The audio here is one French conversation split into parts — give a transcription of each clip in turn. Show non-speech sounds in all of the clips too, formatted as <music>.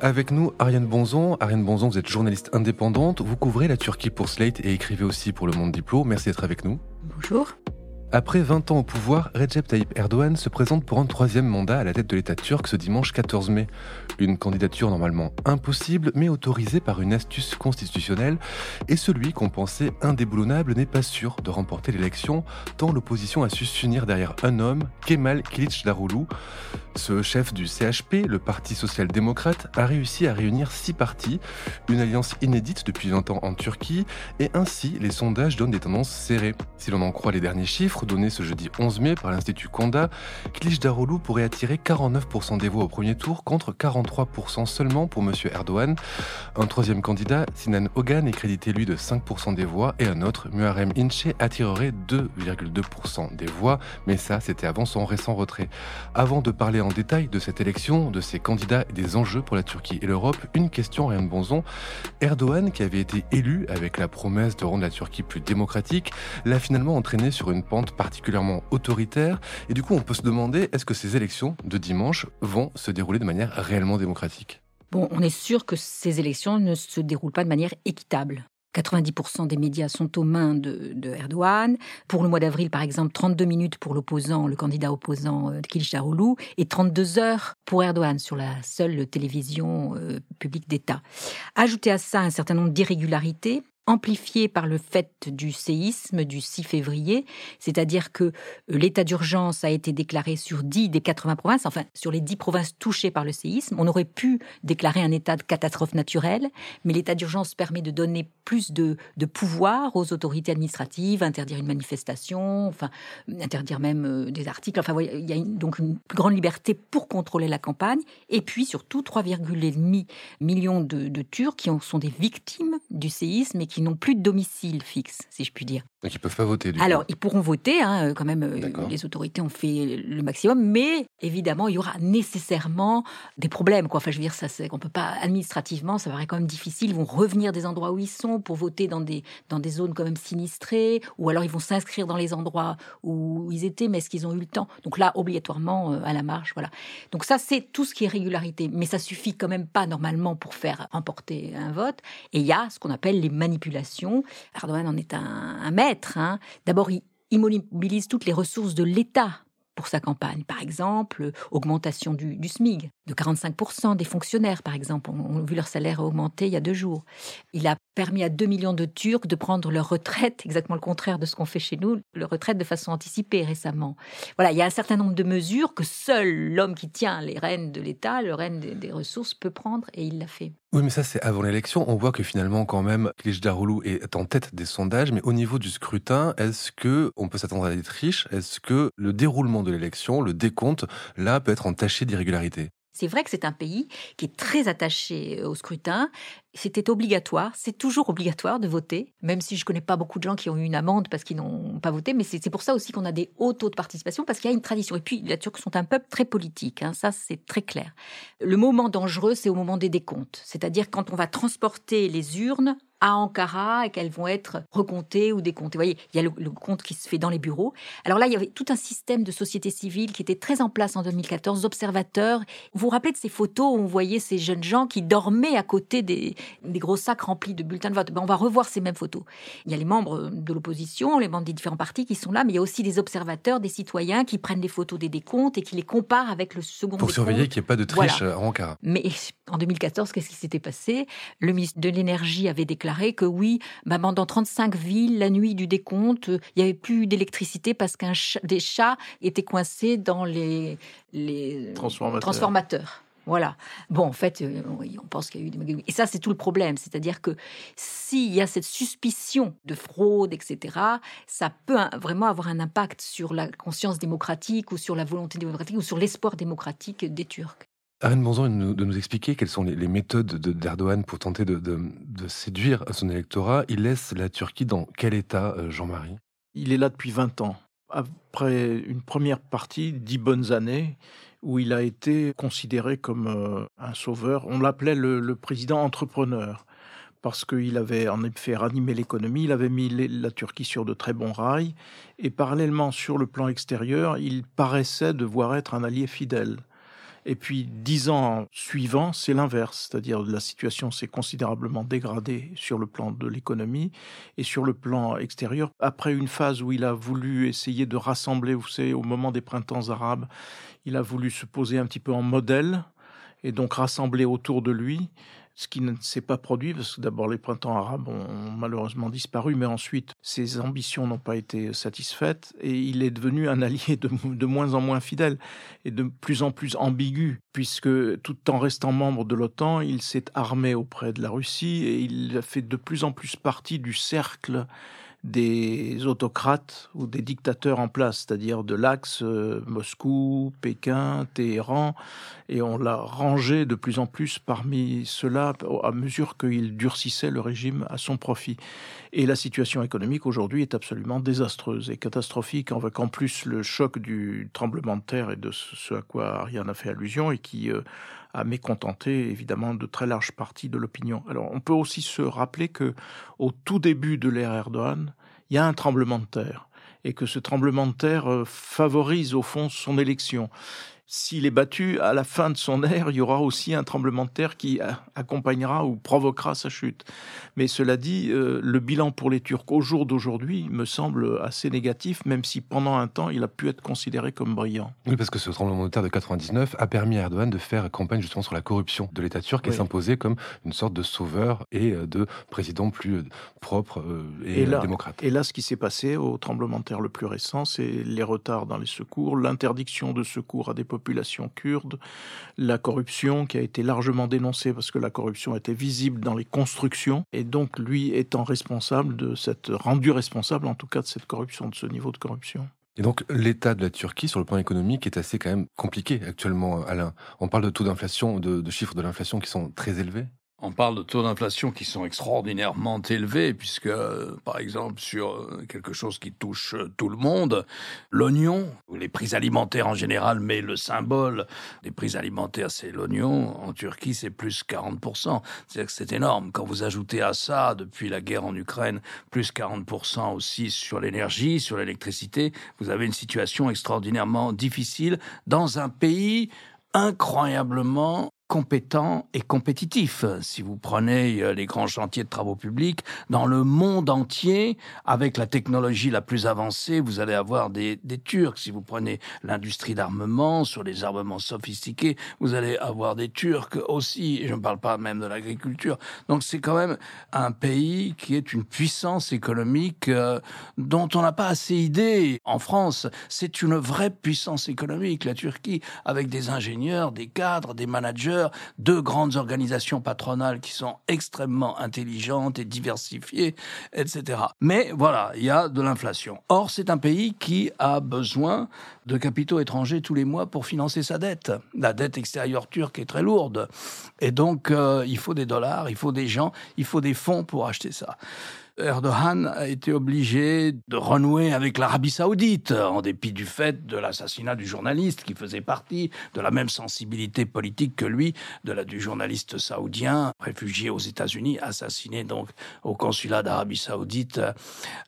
Avec nous, Ariane Bonzon. Ariane Bonzon, vous êtes journaliste indépendante. Vous couvrez la Turquie pour Slate et écrivez aussi pour Le Monde Diplo. Merci d'être avec nous. Bonjour. Après 20 ans au pouvoir, Recep Tayyip Erdogan se présente pour un troisième mandat à la tête de l'État turc ce dimanche 14 mai. Une candidature normalement impossible, mais autorisée par une astuce constitutionnelle. Et celui qu'on pensait indéboulonnable n'est pas sûr de remporter l'élection, tant l'opposition a su s'unir derrière un homme, Kemal Kılıçdaroğlu. Ce chef du CHP, le Parti social-démocrate, a réussi à réunir six partis, une alliance inédite depuis 20 ans en Turquie, et ainsi les sondages donnent des tendances serrées. Si l'on en croit les derniers chiffres donnés ce jeudi 11 mai par l'Institut Konda, Kılıçdaroğlu pourrait attirer 49% des voix au premier tour contre 43% seulement pour M. Erdogan. Un troisième candidat, Sinan Ogan, est crédité lui de 5% des voix, et un autre, Muharrem Ince, attirerait 2,2% des voix, mais ça c'était avant son récent retrait. Avant de parler en détail de cette élection, de ses candidats et des enjeux pour la Turquie et l'Europe, une question, rien de bonzon. Erdogan, qui avait été élu avec la promesse de rendre la Turquie plus démocratique, l'a finalement entraîné sur une pente particulièrement autoritaire. Et du coup, on peut se demander, est-ce que ces élections de dimanche vont se dérouler de manière réellement démocratique? Bon, on est sûr que ces élections ne se déroulent pas de manière équitable. 90% des médias sont aux mains de, Erdogan. Pour le mois d'avril, par exemple, 32 minutes pour l'opposant, le candidat opposant euh, Kılıçdaroğlu, et 32 heures pour Erdogan sur la seule télévision euh, publique d'État. Ajoutez à ça un certain nombre d'irrégularités amplifié par le fait du séisme du 6 février, c'est-à-dire que euh, l'état d'urgence a été déclaré sur 10 des 80 provinces, enfin sur les 10 provinces touchées par le séisme. On aurait pu déclarer un état de catastrophe naturelle, mais l'état d'urgence permet de donner plus de, de, pouvoir aux autorités administratives, interdire une manifestation, enfin interdire même euh, des articles. Enfin, il y a donc une plus grande liberté pour contrôler la campagne. Et puis surtout 3,5 millions de, de Turcs qui sont des victimes du séisme et qui n'ont plus de domicile fixe, si je puis dire. Donc ils peuvent pas voter. Du Alors coup. ils pourront voter, hein, quand même. Les autorités ont fait le maximum, mais évidemment il y aura nécessairement des problèmes. Quoi. Enfin, je veux dire, ça, c'est qu'on peut pas administrativement, ça paraît quand même difficile. Ils vont revenir des endroits où ils sont pour voter dans des dans des zones quand même sinistrées, ou alors ils vont s'inscrire dans les endroits où ils étaient, mais est-ce qu'ils ont eu le temps? Donc là, obligatoirement à la marche, voilà. Donc ça, c'est tout ce qui est régularité, mais ça suffit quand même pas normalement pour faire emporter un vote. Et il y a ce qu'on appelle les manipulations. Erdogan en est un, maître. Hein. D'abord, il, il mobilise toutes les ressources de l'État pour sa campagne. Par exemple, augmentation du, SMIG de 45% des fonctionnaires, par exemple, ont, ont vu leur salaire augmenter il y a deux jours. Il a permis à 2 millions de Turcs de prendre leur retraite, exactement le contraire de ce qu'on fait chez nous, leur retraite de façon anticipée récemment. Voilà, il y a un certain nombre de mesures que seul l'homme qui tient les rênes de l'État, le rêne des ressources, peut prendre, et il l'a fait. Oui, mais ça, c'est avant l'élection. On voit que finalement, quand même, Kılıçdaroğlu est en tête des sondages. Mais au niveau du scrutin, est-ce que on peut s'attendre à des triches Est-ce que le déroulement de l'élection, le décompte, là, peut être entaché d'irrégularité c'est vrai que c'est un pays qui est très attaché au scrutin. C'était obligatoire, c'est toujours obligatoire de voter, même si je ne connais pas beaucoup de gens qui ont eu une amende parce qu'ils n'ont pas voté, mais c'est pour ça aussi qu'on a des hauts taux de participation, parce qu'il y a une tradition. Et puis, les Turcs sont un peuple très politique, hein, ça c'est très clair. Le moment dangereux, c'est au moment des décomptes, c'est-à-dire quand on va transporter les urnes à Ankara et qu'elles vont être recomptées ou décomptées. Vous voyez, il y a le, le, compte qui se fait dans les bureaux. Alors là, il y avait tout un système de société civile qui était très en place en 2014, observateurs. Vous vous rappelez de ces photos où on voyait ces jeunes gens qui dormaient à côté des, des gros sacs remplis de bulletins de vote? Ben, On va revoir ces mêmes photos. Il y a les membres de l'opposition, les membres des différents partis qui sont là, mais il y a aussi des observateurs, des citoyens qui prennent des photos des décomptes et qui les comparent avec le second Pour surveiller qu'il n'y ait pas de triche voilà. à Ankara. Mais en 2014, qu'est-ce qui s'était passé? Le ministre de l'Énergie avait déclaré que oui, bah, dans 35 villes, la nuit du décompte, il n'y avait plus d'électricité parce qu'un ch des chats étaient coincés dans les, les transformateurs. transformateurs. Voilà. Bon, en fait, euh, on pense qu'il y a eu des Et ça, c'est tout le problème. C'est-à-dire que s'il y a cette suspicion de fraude, etc., ça peut vraiment avoir un impact sur la conscience démocratique ou sur la volonté démocratique ou sur l'espoir démocratique des Turcs. Arène Bonzon de nous expliquer quelles sont les, méthodes d'Erdogan pour tenter de, séduire son électorat. Il laisse la Turquie dans quel état, euh, Jean-Marie? Il est là depuis 20 ans. Après une première partie, dix bonnes années, où il a été considéré comme euh, un sauveur. On l'appelait le, président entrepreneur parce qu'il avait en effet ranimé l'économie, il avait mis la Turquie sur de très bons rails, et parallèlement sur le plan extérieur, il paraissait devoir être un allié fidèle. Et puis dix ans suivants, c'est l'inverse, c'est-à-dire la situation s'est considérablement dégradée sur le plan de l'économie et sur le plan extérieur. Après une phase où il a voulu essayer de rassembler, vous savez, au moment des printemps arabes, il a voulu se poser un petit peu en modèle et donc rassembler autour de lui ce qui ne s'est pas produit, parce que d'abord les printemps arabes ont malheureusement disparu, mais ensuite ses ambitions n'ont pas été satisfaites, et il est devenu un allié de, de, moins en moins fidèle et de plus en plus ambigu, puisque tout en restant membre de l'OTAN, il s'est armé auprès de la Russie, et il fait de plus en plus partie du cercle des autocrates ou des dictateurs en place, c'est-à-dire de l'axe euh, Moscou, Pékin, Téhéran, et on l'a rangé de plus en plus parmi ceux-là à mesure qu'il durcissait le régime à son profit. Et la situation économique aujourd'hui est absolument désastreuse et catastrophique, qu'en plus le choc du tremblement de terre et de ce à quoi Ariane a fait allusion et qui euh, a mécontenté évidemment de très larges parties de l'opinion. Alors on peut aussi se rappeler que au tout début de l'ère Erdogan, il y a un tremblement de terre et que ce tremblement de terre euh, favorise au fond son élection s'il est battu, à la fin de son ère, il y aura aussi un tremblement de terre qui accompagnera ou provoquera sa chute. Mais cela dit, euh, le bilan pour les Turcs au jour d'aujourd'hui me semble assez négatif, même si pendant un temps, il a pu être considéré comme brillant. Oui, parce que ce tremblement de terre de 99 a permis à Erdogan de faire campagne justement sur la corruption de l'État turc et s'imposer comme une sorte de sauveur et euh, de président plus euh, propre et, démocrate. Et là, ce qui s'est passé au tremblement de terre le plus récent, c'est les retards dans les secours, l'interdiction de secours à des population kurde, la corruption qui a été largement dénoncée parce que la corruption était visible dans les constructions et donc lui étant responsable de cette rendu responsable en tout cas de cette corruption, de ce niveau de corruption. Et donc l'état de la Turquie sur le plan économique est assez quand même compliqué actuellement, Alain. On parle de taux d'inflation, de chiffres de l'inflation qui sont très élevés. On parle de taux d'inflation qui sont extraordinairement élevés, puisque, euh, par exemple, sur euh, quelque chose qui touche euh, tout le monde, l'oignon, les prix alimentaires en général, mais le symbole des prix alimentaires, c'est l'oignon. En Turquie, c'est plus 40%. C'est-à-dire que c'est énorme. Quand vous ajoutez à ça, depuis la guerre en Ukraine, plus 40% aussi sur l'énergie, sur l'électricité, vous avez une situation extraordinairement difficile dans un pays incroyablement compétent et compétitif. Si vous prenez euh, les grands chantiers de travaux publics, dans le monde entier, avec la technologie la plus avancée, vous allez avoir des, des Turcs. Si vous prenez l'industrie d'armement, sur les armements sophistiqués, vous allez avoir des Turcs aussi. Et je ne parle pas même de l'agriculture. Donc c'est quand même un pays qui est une puissance économique euh, dont on n'a pas assez idée en France. C'est une vraie puissance économique, la Turquie, avec des ingénieurs, des cadres, des managers deux grandes organisations patronales qui sont extrêmement intelligentes et diversifiées, etc. Mais voilà, il y a de l'inflation. Or, c'est un pays qui a besoin de capitaux étrangers tous les mois pour financer sa dette. La dette extérieure turque est très lourde. Et donc, euh, il faut des dollars, il faut des gens, il faut des fonds pour acheter ça. Erdogan a été obligé de renouer avec l'Arabie saoudite, en dépit du fait de l'assassinat du journaliste qui faisait partie de la même sensibilité politique que lui, de la du journaliste saoudien, réfugié aux États-Unis, assassiné donc au consulat d'Arabie saoudite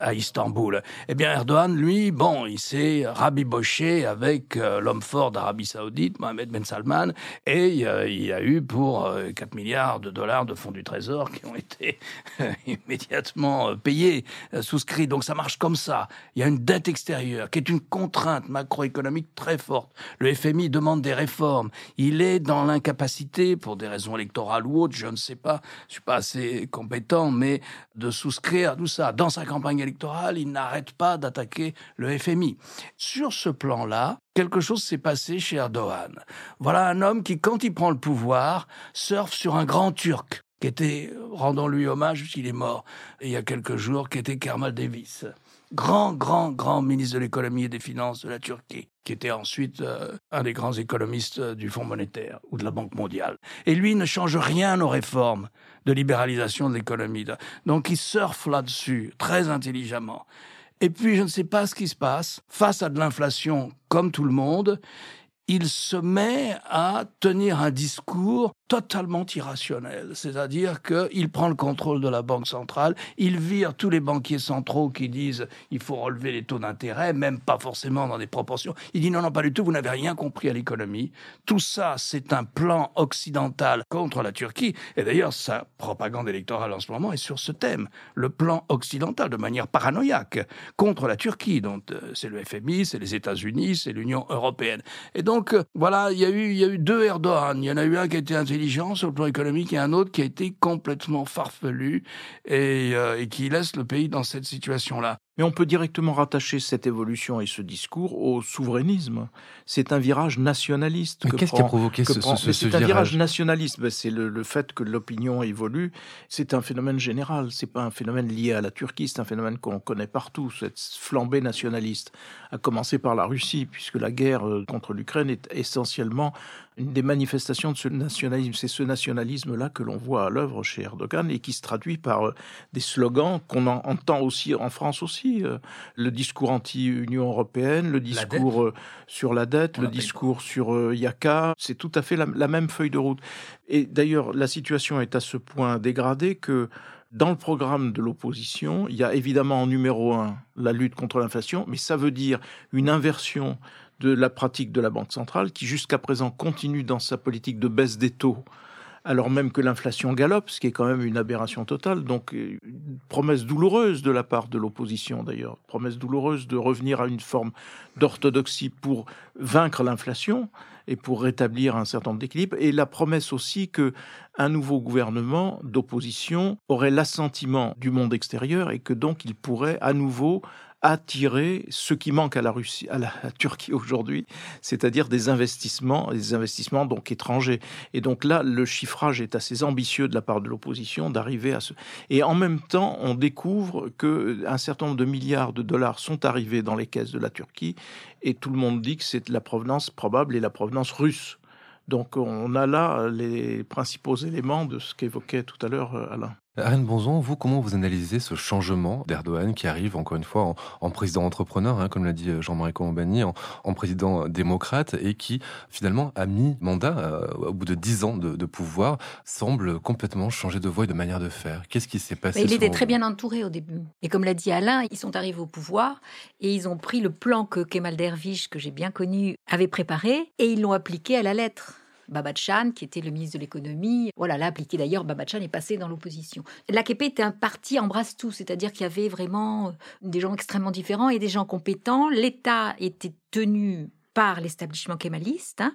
à Istanbul. Eh bien, Erdogan, lui, bon, il s'est rabiboché avec euh, l'homme fort d'Arabie saoudite, Mohamed Ben Salman, et euh, il a eu pour 4 euh, milliards de dollars de fonds du Trésor qui ont été <laughs> immédiatement euh, payé, euh, souscrit. Donc ça marche comme ça. Il y a une dette extérieure qui est une contrainte macroéconomique très forte. Le FMI demande des réformes. Il est dans l'incapacité, pour des raisons électorales ou autres, je ne sais pas, je suis pas assez compétent, mais de souscrire à tout ça. Dans sa campagne électorale, il n'arrête pas d'attaquer le FMI. Sur ce plan-là, quelque chose s'est passé chez Erdogan. Voilà un homme qui, quand il prend le pouvoir, surfe sur un grand Turc qui était, rendons-lui hommage, puisqu'il est mort il y a quelques jours, qui était Kermal Davis. grand, grand, grand ministre de l'économie et des finances de la Turquie, qui était ensuite euh, un des grands économistes euh, du Fonds monétaire ou de la Banque mondiale. Et lui ne change rien aux réformes de libéralisation de l'économie. Donc il surfe là-dessus très intelligemment. Et puis je ne sais pas ce qui se passe face à de l'inflation comme tout le monde il se met à tenir un discours totalement irrationnel. C'est-à-dire qu'il prend le contrôle de la Banque centrale, il vire tous les banquiers centraux qui disent il faut relever les taux d'intérêt, même pas forcément dans des proportions. Il dit non, non, pas du tout, vous n'avez rien compris à l'économie. Tout ça, c'est un plan occidental contre la Turquie. Et d'ailleurs, sa propagande électorale en ce moment est sur ce thème, le plan occidental, de manière paranoïaque, contre la Turquie. Donc, euh, c'est le FMI, c'est les États-Unis, c'est l'Union européenne. Et donc, euh, voilà, il y, a eu, a deux Erdogan. Il y en a eu un qui était intelligent sur le plan économique et un autre qui a été complètement farfelu et, euh, et qui laisse le pays dans cette situation-là. Mais on peut directement rattacher cette évolution et ce discours au souverainisme. C'est un virage nationaliste. Qu'est-ce qui a provoqué ce, ce, C'est un virage nationaliste. Ben, c'est le, le, fait que l'opinion évolue. C'est un phénomène général. C'est pas un phénomène lié à la Turquie. C'est un phénomène qu'on connaît partout. Cette flambée nationaliste, à commencer par la Russie, puisque la guerre euh, contre l'Ukraine est essentiellement une des manifestations de ce nationalisme. C'est ce nationalisme-là que l'on voit à l'œuvre chez Erdogan et qui se traduit par euh, des slogans qu'on entend aussi en France aussi euh, le discours anti-Union européenne, le discours euh, sur la dette, le discours sur Yaka, c'est tout à fait la, même feuille de route. Et d'ailleurs, la situation est à ce point dégradée que dans le programme de l'opposition, il y a évidemment en numéro un la lutte contre l'inflation, mais ça veut dire une inversion de la pratique de la Banque centrale qui jusqu'à présent continue dans sa politique de baisse des taux alors même que l'inflation galope, ce qui est quand même une aberration totale. Donc, une promesse douloureuse de la part de l'opposition d'ailleurs, promesse douloureuse de revenir à une forme d'orthodoxie pour vaincre l'inflation et pour rétablir un certain nombre d'équilibres, et la promesse aussi que un nouveau gouvernement d'opposition aurait l'assentiment du monde extérieur et que donc il pourrait à nouveau attirer ce qui manque à la Russie, à la, Turquie aujourd'hui, c'est-à-dire des investissements, des investissements donc étrangers. Et donc là, le chiffrage est assez ambitieux de la part de l'opposition d'arriver à ce. Et en même temps, on découvre que un certain nombre de milliards de dollars sont arrivés dans les caisses de la Turquie, et tout le monde dit que c'est la provenance probable et la provenance russe. Donc on a là les principaux éléments de ce qu'évoquait tout à l'heure euh, Alain. Arène Bonzon, vous, comment vous analysez ce changement d'Erdogan qui arrive, encore une fois, en, président entrepreneur, hein, comme l'a dit euh, Jean-Marie Colombani, en, président démocrate, et qui, finalement, a mis mandat, euh, au bout de dix ans de, pouvoir, semble complètement changer de voie et de manière de faire. Qu'est-ce qui s'est passé Il était très bien entouré au début. Et comme l'a dit Alain, ils sont arrivés au pouvoir et ils ont pris le plan que Kemal Dervish, que j'ai bien connu, avait préparé, et ils l'ont appliqué à la lettre. Babachan, qui était le ministre de l'économie. Voilà, là, appliqué d'ailleurs, Babachan est passé dans l'opposition. L'AKP était un parti embrasse tout, c'est-à-dire qu'il y avait vraiment euh, des gens extrêmement différents et des gens compétents. L'État était tenu par l'établissement kémaliste. Hein,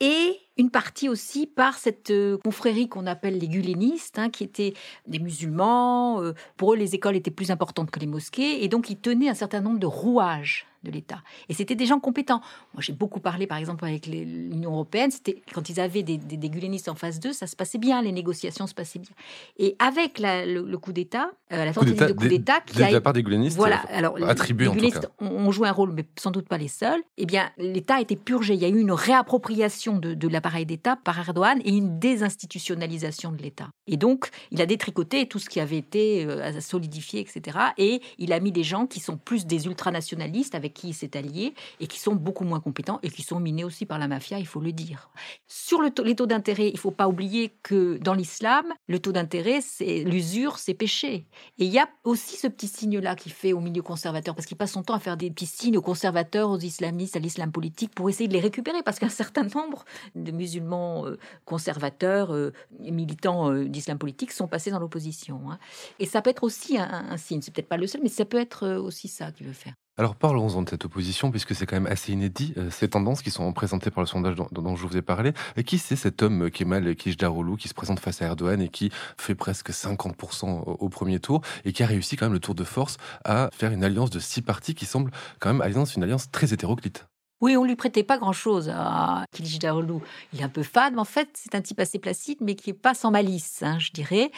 et une partie aussi par cette euh, confrérie qu'on appelle les gulénistes, hein, qui étaient des musulmans. Euh, pour eux, les écoles étaient plus importantes que les mosquées, et donc ils tenaient un certain nombre de rouages de l'État. Et c'était des gens compétents. Moi, j'ai beaucoup parlé, par exemple, avec l'Union européenne. C'était quand ils avaient des, des, gulénistes en face d'eux, ça se passait bien, les négociations se passaient bien. Et avec le, coup d'État, euh, la tentative de coup d'État qui a de la part des gulénistes, voilà, alors attribué les gulénistes ont, joué un rôle, mais sans doute pas les seuls. Eh bien, l'État a été purgé. Il y a eu une réappropriation de, de l'appareil d'État par Erdogan et une désinstitutionnalisation de l'État. Et donc, il a détricoté tout ce qui avait été euh, solidifié, etc. Et il a mis des gens qui sont plus des ultranationalistes avec qui il s'est allié et qui sont beaucoup moins compétents et qui sont minés aussi par la mafia, il faut le dire. Sur le les taux d'intérêt, il ne faut pas oublier que dans l'islam, le taux d'intérêt, c'est l'usure, c'est péché. Et il y a aussi ce petit signe-là qui fait au milieu conservateur, parce qu'il passe son temps à faire des petits signes aux conservateurs, aux islamistes, à l'islam politique, pour essayer de les récupérer, parce qu'un certain nombre de musulmans euh, conservateurs, euh, militants euh, d'islam politique, sont passés dans l'opposition. Hein. Et ça peut être aussi un, un signe, c'est peut-être pas le seul, mais ça peut être aussi ça qu'il veut faire. Alors parlons-en de cette opposition, puisque c'est quand même assez inédit, ces tendances qui sont présentées par le sondage dont, je vous ai parlé. Et qui c'est cet homme, Kemal Kılıçdaroğlu, qui se présente face à Erdogan et qui fait presque 50% au, premier tour, et qui a réussi quand même le tour de force à faire une alliance de six partis qui semble quand même alliance, une alliance très hétéroclite? Oui, on lui prêtait pas grand-chose à Kilicdaroglu. Il est un peu fade, mais en fait, c'est un type assez placide, mais qui est pas sans malice, hein, je dirais.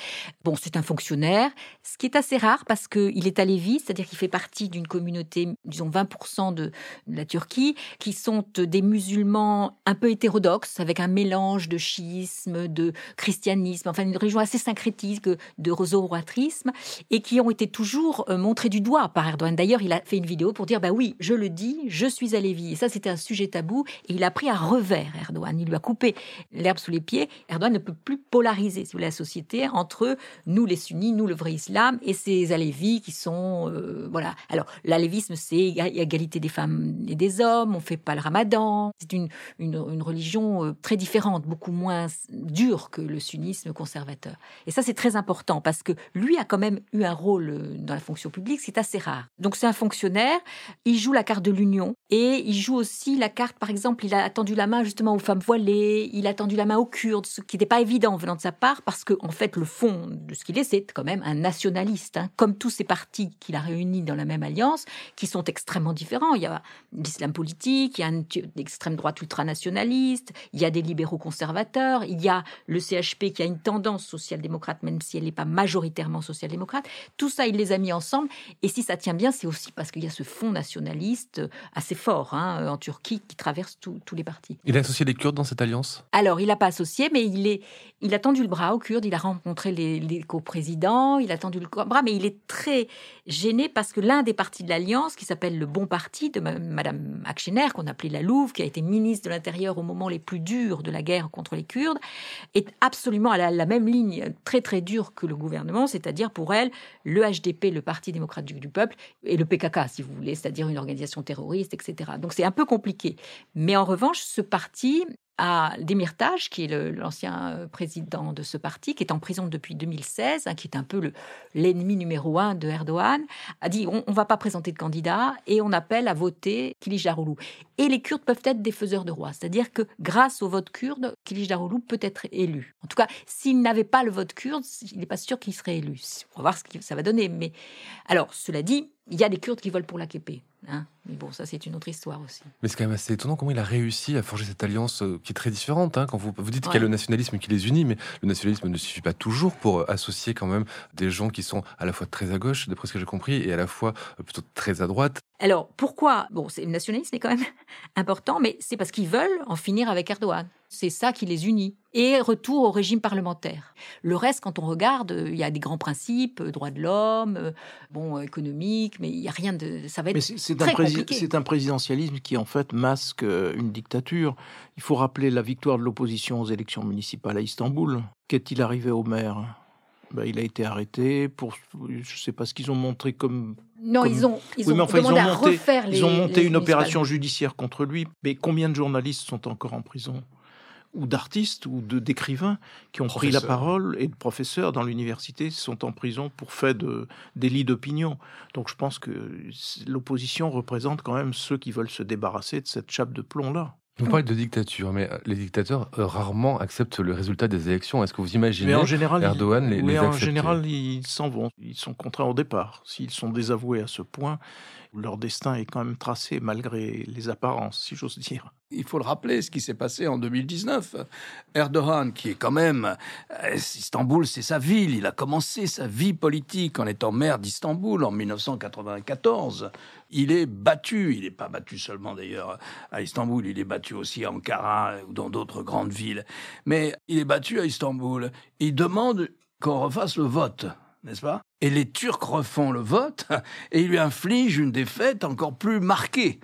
Bon, c'est un fonctionnaire, ce qui est assez rare parce qu'il est alévi, c'est-à-dire qu'il fait partie d'une communauté, disons 20% de, la Turquie, qui sont des musulmans un peu hétérodoxes, avec un mélange de chiisme, de christianisme, enfin une région assez syncrétique de rosoratrisme, et qui ont été toujours euh, montrés du doigt par Erdogan. D'ailleurs, il a fait une vidéo pour dire, bah oui, je le dis, je suis alévi. Et ça, c'était un sujet tabou et il a pris un revers, Erdogan. Il lui a coupé l'herbe sous les pieds. Erdogan ne peut plus polariser la société entre nous les sunnis, nous le vrai islam et ces alévis qui sont euh, voilà. Alors l'alévisme c'est égalité des femmes et des hommes. On fait pas le ramadan. C'est une, une, religion euh, très différente, beaucoup moins dure que le sunnisme conservateur. Et ça c'est très important parce que lui a quand même eu un rôle euh, dans la fonction publique, c'est assez rare. Donc c'est un fonctionnaire. Il joue la carte de l'union et il joue aussi la carte, par exemple, il a tendu la main justement aux femmes voilées, il a tendu la main aux Kurdes, ce qui n'était pas évident venant de sa part, parce que en fait, le fond de ce qu'il est, c'est quand même un nationaliste, hein. comme tous ces partis qu'il a réunis dans la même alliance, qui sont extrêmement différents. Il y a l'islam politique, il y a une extrême droite ultranationaliste, il y a des libéraux conservateurs, il y a le CHP qui a une tendance social-démocrate, même si elle n'est pas majoritairement social-démocrate. Tout ça, il les a mis ensemble. Et si ça tient bien, c'est aussi parce qu'il y a ce fond nationaliste assez fort hein, en Turquie qui traverse tous les partis. Il a associé les Kurdes dans cette alliance? Alors, il n'a pas associé, mais il, est, il a tendu le bras aux Kurdes, il a rencontré les, les coprésidents, il a tendu le bras, mais il est très gêné parce que l'un des partis de l'alliance, qui s'appelle le Bon Parti de Madame Akşener, qu'on appelait la Louve, qui a été ministre de l'Intérieur au moment les plus durs de la guerre contre les Kurdes, est absolument à la, la même ligne très très dure que le gouvernement, c'est-à-dire pour elle, le HDP, le Parti démocratique du peuple, et le PKK, si vous voulez, c'est-à-dire une organisation terroriste, etc. Donc c'est peu compliqué. Mais en revanche, ce parti à Demirtas, qui est l'ancien euh, président de ce parti, qui est en prison depuis 2016, hein, qui est un peu l'ennemi numéro un de Erdogan, a dit on ne va pas présenter de candidat et on appelle à voter Kilicdaroglu. Et les Kurdes peuvent être des faiseurs de roi, c'est-à-dire que grâce au vote kurde, Kilicdaroglu peut être élu. En tout cas, s'il n'avait pas le vote kurde, il n'est pas sûr qu'il serait élu. On va voir ce que ça va donner. Mais alors, cela dit, il y a des Kurdes qui volent pour la Képé. Hein. mais bon, ça, c'est une autre histoire aussi. Mais c'est quand même assez étonnant comment il a réussi à forger cette alliance euh, qui est très différente. Hein, quand vous, vous dites qu'il y a le nationalisme qui les unit, mais le nationalisme ne suffit pas toujours pour euh, associer quand même des gens qui sont à la fois très à gauche, d'après ce que j'ai compris, et à la fois euh, plutôt très à droite. Alors, pourquoi? Bon, le nationalisme est quand même <laughs> important, mais c'est parce qu'ils veulent en finir avec Erdogan. C'est ça qui les unit. Et retour au régime parlementaire. Le reste, quand on regarde, il y a des grands principes, euh, droits de l'homme, euh, bon, économique, mais il n'y a rien de. Ça va être c'est très un compliqué. C'est un présidentialisme qui, en fait, masque euh, une dictature. Il faut rappeler la victoire de l'opposition aux élections municipales à Istanbul. Qu'est-il arrivé au maire? Ben, il a été arrêté pour, je ne sais pas ce qu'ils ont montré comme non, ils ont, ils ont, demandé ils ont à refaire les. Ils ont monté une opération judiciaire contre lui. Mais combien de journalistes sont encore en prison ou d'artistes ou de d'écrivains qui ont pris la parole et de professeurs dans l'université sont en prison pour fait de délit d'opinion. Donc je pense que l'opposition représente quand même ceux qui veulent se débarrasser de cette chape de plomb là. Vous parlez de dictature, mais euh, les dictateurs euh, rarement acceptent le résultat des élections. Est-ce que vous imaginez en général, Erdogan les, mais en général, ils s'en vont. Ils sont contraints au départ. S'ils sont désavoués à ce point, leur destin est quand même tracé malgré les apparences, si j'ose dire. Il faut le rappeler, ce qui s'est passé en 2019. Erdogan, qui est quand même... Euh, Istanbul, c'est sa ville. Il a commencé sa vie politique en étant maire d'Istanbul en 1994. Il est battu. Il n'est pas battu seulement d'ailleurs à Istanbul. Il est battu aussi à Ankara ou dans d'autres grandes villes. Mais il est battu à Istanbul. Il demande qu'on refasse le vote n'est-ce pas? Et les Turcs refont le vote et ils lui infligent une défaite encore plus marquée.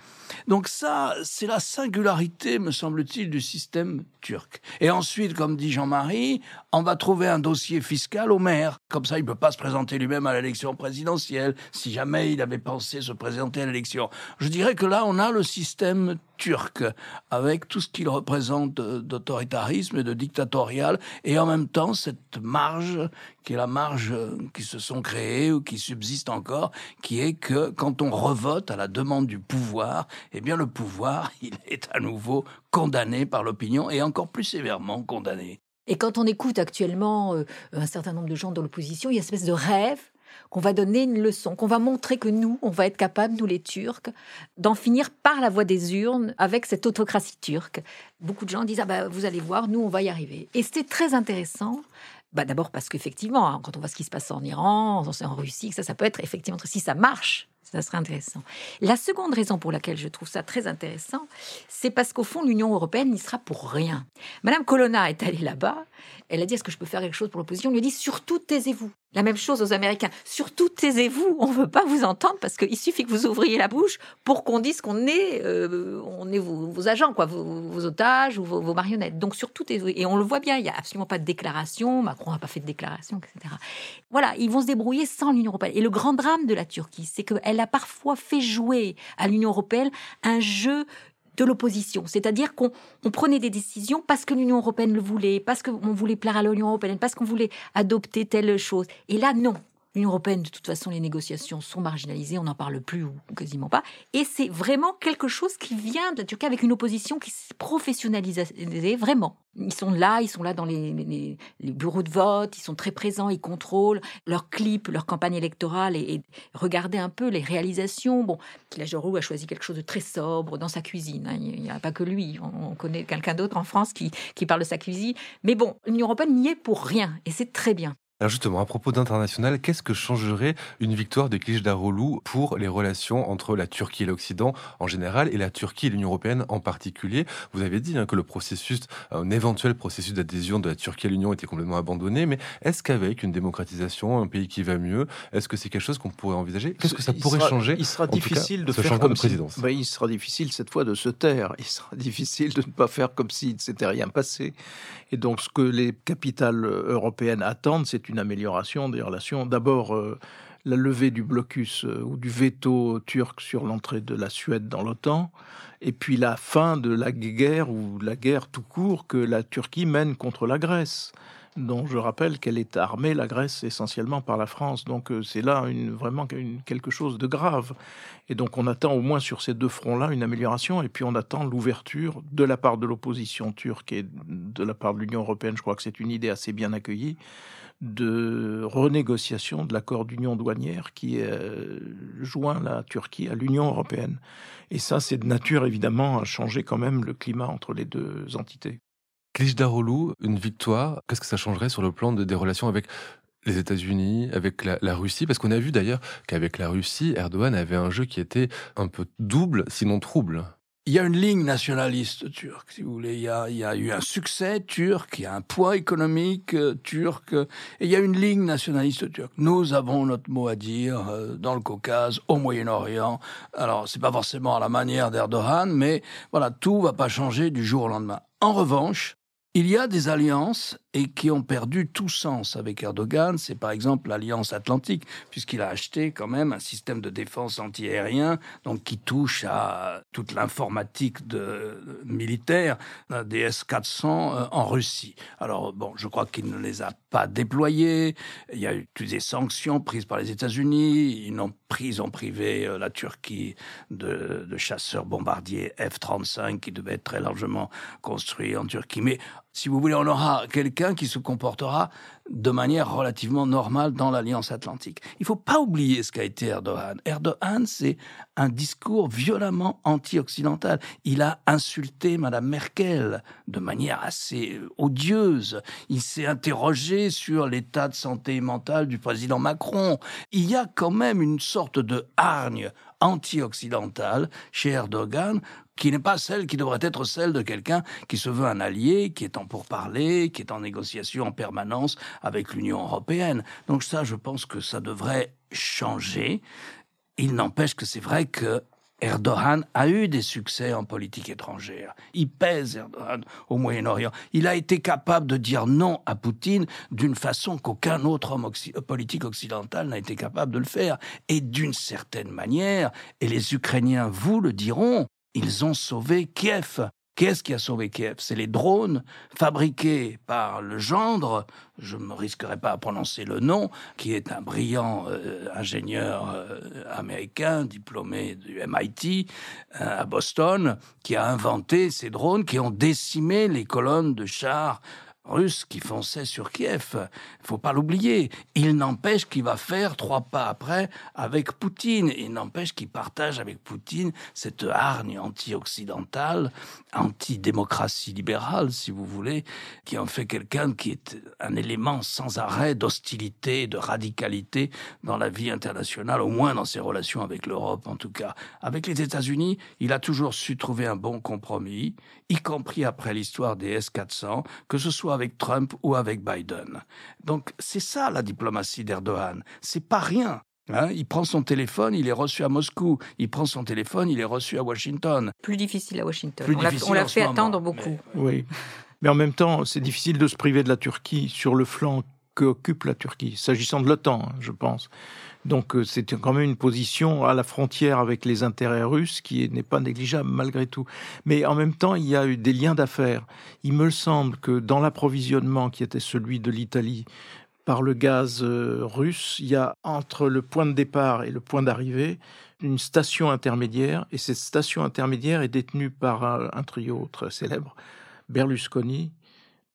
Donc ça, c'est la singularité, me semble-t-il, du système turc. Et ensuite, comme dit Jean-Marie, on va trouver un dossier fiscal au maire. Comme ça, il ne peut pas se présenter lui-même à l'élection présidentielle, si jamais il avait pensé se présenter à l'élection. Je dirais que là, on a le système turc, avec tout ce qu'il représente d'autoritarisme et de dictatorial, et en même temps cette marge, qui est la marge qui se sont ou qui subsiste encore, qui est que quand on revote à la demande du pouvoir, eh bien le pouvoir, <laughs> il est à nouveau condamné par l'opinion et encore plus sévèrement condamné. Et quand on écoute actuellement euh, un certain nombre de gens de l'opposition, il y a une espèce de rêve qu'on va donner une leçon, qu'on va montrer que nous, on va être capable, nous les Turcs, d'en finir par la voie des urnes avec cette autocratie turque. Beaucoup de gens disent, ah bah, vous allez voir, nous, on va y arriver. Et c'était très intéressant. Bah, D'abord parce qu'effectivement, hein, quand on voit ce qui se passe en Iran, en Russie, ça, ça peut être effectivement, si ça marche, ça serait intéressant. La seconde raison pour laquelle je trouve ça très intéressant, c'est parce qu'au fond, l'Union européenne n'y sera pour rien. Madame Colonna est allée là-bas. Elle a dit Est-ce que je peux faire quelque chose pour l'opposition? On lui a dit Surtout taisez-vous. La même chose aux Américains. Surtout taisez-vous. On ne veut pas vous entendre parce qu'il suffit que vous ouvriez la bouche pour qu'on dise qu'on est, euh, on est vos, agents, quoi, vos, otages ou vos, marionnettes. Donc surtout. Et on le voit bien, il n'y a absolument pas de déclaration. Macron n'a pas fait de déclaration, etc. Voilà, ils vont se débrouiller sans l'Union européenne. Et le grand drame de la Turquie, c'est qu'elle a parfois fait jouer à l'Union européenne un jeu de l'opposition. C'est-à-dire qu'on prenait des décisions parce que l'Union européenne le voulait, parce qu'on voulait plaire à l'Union européenne, parce qu'on voulait adopter telle chose. Et là, non. L'Union européenne, de toute façon, les négociations sont marginalisées, on n'en parle plus ou quasiment pas. Et c'est vraiment quelque chose qui vient de la Turquie avec une opposition qui s'est professionnalisée, vraiment. Ils sont là, ils sont là dans les, bureaux de vote, ils sont très présents, ils contrôlent leurs clips, leur campagne électorale et, regardez un peu les réalisations. Bon, Roux a choisi quelque chose de très sobre dans sa cuisine. Hein. Il n'y a pas que lui, on, connaît quelqu'un d'autre en France qui parle de sa cuisine. Mais bon, l'Union européenne n'y est pour rien et c'est très bien. Alors justement, à propos d'international, qu'est-ce que changerait une victoire de Kılıçdaroğlu pour les relations entre la Turquie et l'Occident en général et la Turquie et l'Union européenne en particulier? Vous avez dit hein, que le processus, un éventuel processus d'adhésion de la Turquie à l'Union était complètement abandonné, mais est-ce qu'avec une démocratisation, un pays qui va mieux, est-ce que c'est quelque chose qu'on pourrait envisager? Qu'est-ce que ça pourrait changer Il sera difficile de faire comme de présidence. Ben, il sera difficile cette fois de se taire. Il sera <laughs> difficile de ne pas faire comme s'il ne s'était rien passé. Et donc, ce que les capitales européennes attendent, c'est une amélioration des relations. D'abord, euh, la levée du blocus euh, ou du veto turc sur l'entrée de la Suède dans l'OTAN, et puis la fin de la guerre ou la guerre tout court que la Turquie mène contre la Grèce dont je rappelle qu'elle est armée, la Grèce, essentiellement par la France. Donc euh, c'est là une, vraiment quelque chose de grave. Et donc on attend au moins sur ces deux fronts-là une amélioration, et puis on attend l'ouverture de la part de l'opposition turque et de la part de l'Union européenne. Je crois que c'est une idée assez bien accueillie de renégociation de l'accord d'union douanière qui euh, joint la Turquie à l'Union européenne. Et ça, c'est de nature évidemment à changer quand même le climat entre les deux entités. Kılıçdaroğlu, une victoire, qu'est-ce que ça changerait sur le plan des relations avec les États-Unis, avec la, la, Russie, parce qu'on a vu d'ailleurs qu'avec la Russie, Erdogan avait un jeu qui était un peu double, sinon trouble. Il y a une ligne nationaliste turque, si vous voulez. Il y a, eu un succès turc, il y a un poids économique euh, turc, et il y a une ligne nationaliste turque. Nous avons notre mot à dire euh, dans le Caucase, au Moyen-Orient. Alors, c'est pas forcément à la manière d'Erdogan, mais voilà, tout va pas changer du jour au lendemain. En revanche, il y a des alliances et qui ont perdu tout sens avec Erdogan. C'est par exemple l'Alliance Atlantique, puisqu'il a acheté quand même un système de défense antiaérien, donc qui touche à toute l'informatique de, militaire des S-400 euh, en Russie. Alors bon, je crois qu'il ne les a pas déployés. Il y a eu des sanctions prises par les États-Unis. Ils n'ont pris en privé euh, la Turquie de, de chasseurs bombardiers F-35 qui devaient être très largement construits en Turquie. Mais si vous voulez, on aura quelqu'un qui se comportera de manière relativement normale dans l'Alliance Atlantique. Il ne faut pas oublier ce qu'a été Erdogan. Erdogan, c'est un discours violemment anti-occidental. Il a insulté Madame Merkel de manière assez odieuse. Il s'est interrogé sur l'état de santé mentale du président Macron. Il y a quand même une sorte de hargne anti-occidentale chez Erdogan qui n'est pas celle qui devrait être celle de quelqu'un qui se veut un allié, qui est en pourparler, qui est en négociation en permanence avec l'Union européenne. Donc ça, je pense que ça devrait changer. Il n'empêche que c'est vrai que Erdogan a eu des succès en politique étrangère. Il pèse Erdogan au Moyen-Orient. Il a été capable de dire non à Poutine d'une façon qu'aucun autre homme politique occidental n'a été capable de le faire. Et d'une certaine manière, et les Ukrainiens vous le diront, ils ont sauvé Kiev. Qu'est-ce qui a sauvé Kiev? C'est les drones fabriqués par le gendre, je ne me risquerai pas à prononcer le nom, qui est un brillant euh, ingénieur euh, américain, diplômé du MIT euh, à Boston, qui a inventé ces drones qui ont décimé les colonnes de chars russes qui fonçaient sur Kiev. Faut pas l'oublier. Il n'empêche qu'il va faire trois pas après avec Poutine. Il n'empêche qu'il partage avec Poutine cette hargne anti-occidentale, anti-démocratie libérale, si vous voulez, qui en fait quelqu'un qui est un élément sans arrêt d'hostilité, de radicalité dans la vie internationale, au moins dans ses relations avec l'Europe en tout cas. Avec les États-Unis, il a toujours su trouver un bon compromis, y compris après l'histoire des S-400, que ce soit avec Trump ou avec Biden. Donc c'est ça la diplomatie d'Erdogan. C'est pas rien. Hein. il prend son téléphone, il est reçu à Moscou. Il prend son téléphone, il est reçu à Washington. Plus difficile à Washington. on l'a fait attendre beaucoup. Oui. Mais en même temps, c'est difficile de se priver de la Turquie sur le flanc qu'occupe la Turquie, s'agissant de l'OTAN, hein, je pense. Donc euh, c'est quand même une position à la frontière avec les intérêts russes qui n'est pas négligeable malgré tout. Mais en même temps, il y a eu des liens d'affaires. Il me semble que dans l'approvisionnement qui était celui de l'Italie par le gaz euh, russe, il y a entre le point de départ et le point d'arrivée une station intermédiaire, et cette station intermédiaire est détenue par un, trio très célèbre, Berlusconi,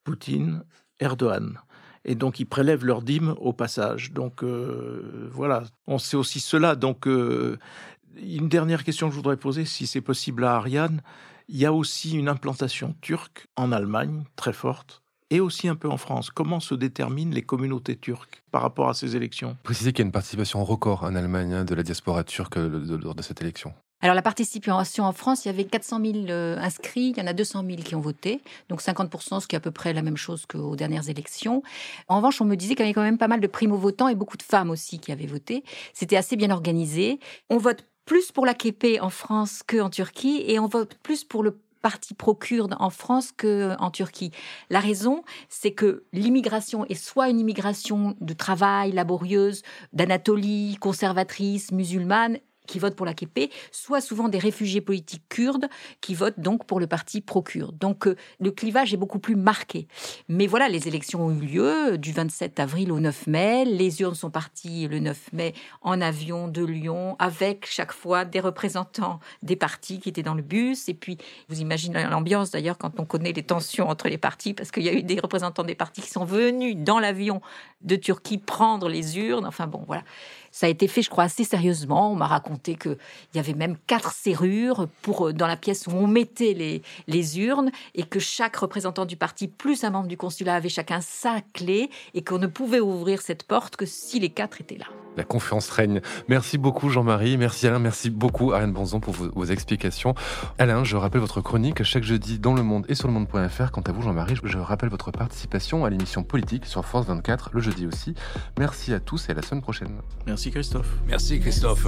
Poutine, Erdogan et donc ils prélèvent leur dîme au passage. Donc euh, voilà, on sait aussi cela. Donc euh, une dernière question que je voudrais poser, si c'est possible à Ariane, il y a aussi une implantation turque en Allemagne très forte et aussi un peu en France. Comment se déterminent les communautés turques par rapport à ces élections? Précisez qu'il y a une participation record en Allemagne hein, de la diaspora turque euh, lors de cette élection. Alors la participation en France, il y avait 400 000 euh, inscrits, il y en a 200 000 qui ont voté, donc 50 ce qui est à peu près la même chose qu'aux dernières élections. En revanche, on me disait qu'il y avait quand même pas mal de primo-votants et beaucoup de femmes aussi qui avaient voté. C'était assez bien organisé. On vote plus pour la KP en France qu'en Turquie et on vote plus pour le parti pro-kurde en France qu'en Turquie. La raison, c'est que l'immigration est soit une immigration de travail laborieuse, d'Anatolie, conservatrice, musulmane, qui votent pour la KP, soit souvent des réfugiés politiques kurdes qui votent donc pour le parti pro-kurde. Donc euh, le clivage est beaucoup plus marqué. Mais voilà, les élections ont eu lieu du 27 avril au 9 mai. Les urnes sont parties le 9 mai en avion de Lyon avec chaque fois des représentants des partis qui étaient dans le bus. Et puis, vous imaginez l'ambiance d'ailleurs quand on connaît les tensions entre les partis parce qu'il y a eu des représentants des partis qui sont venus dans l'avion de Turquie prendre les urnes. Enfin bon, voilà. Ça a été fait, je crois, assez sérieusement. On m'a raconté qu'il y avait même quatre serrures pour, euh, dans la pièce où on mettait les, les urnes et que chaque représentant du parti plus un membre du consulat avait chacun sa clé et qu'on ne pouvait ouvrir cette porte que si les quatre étaient là. La confiance règne. Merci beaucoup Jean-Marie, merci Alain, merci beaucoup Ariane Bonzon pour vos, explications. Alain, je rappelle votre chronique chaque jeudi dans Le Monde et sur le monde.fr. Quant à vous Jean-Marie, je rappelle votre participation à l'émission politique sur France 24 le jeudi aussi. Merci à tous et à la semaine prochaine. Merci Christophe. Merci Christophe.